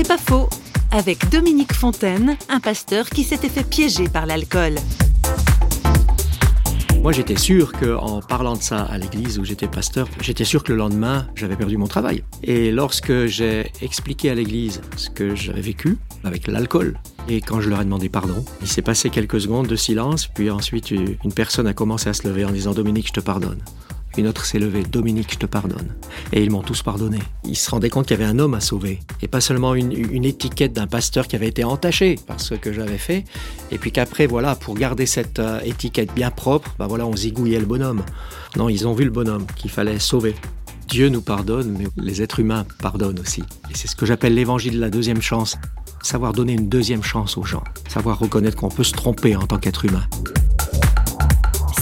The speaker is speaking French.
C'est pas faux, avec Dominique Fontaine, un pasteur qui s'était fait piéger par l'alcool. Moi, j'étais sûr qu'en parlant de ça à l'église où j'étais pasteur, j'étais sûr que le lendemain, j'avais perdu mon travail. Et lorsque j'ai expliqué à l'église ce que j'avais vécu avec l'alcool, et quand je leur ai demandé pardon, il s'est passé quelques secondes de silence, puis ensuite une personne a commencé à se lever en disant Dominique, je te pardonne. Une autre s'est levée, Dominique, je te pardonne. Et ils m'ont tous pardonné. Ils se rendaient compte qu'il y avait un homme à sauver. Et pas seulement une, étiquette d'un pasteur qui avait été entaché par ce que j'avais fait. Et puis qu'après, voilà, pour garder cette euh, étiquette bien propre, bah voilà, on zigouillait le bonhomme. Non, ils ont vu le bonhomme qu'il fallait sauver. Dieu nous pardonne, mais les êtres humains pardonnent aussi. Et c'est ce que j'appelle l'évangile de la deuxième chance. Savoir donner une deuxième chance aux gens. Savoir reconnaître qu'on peut se tromper en tant qu'être humain.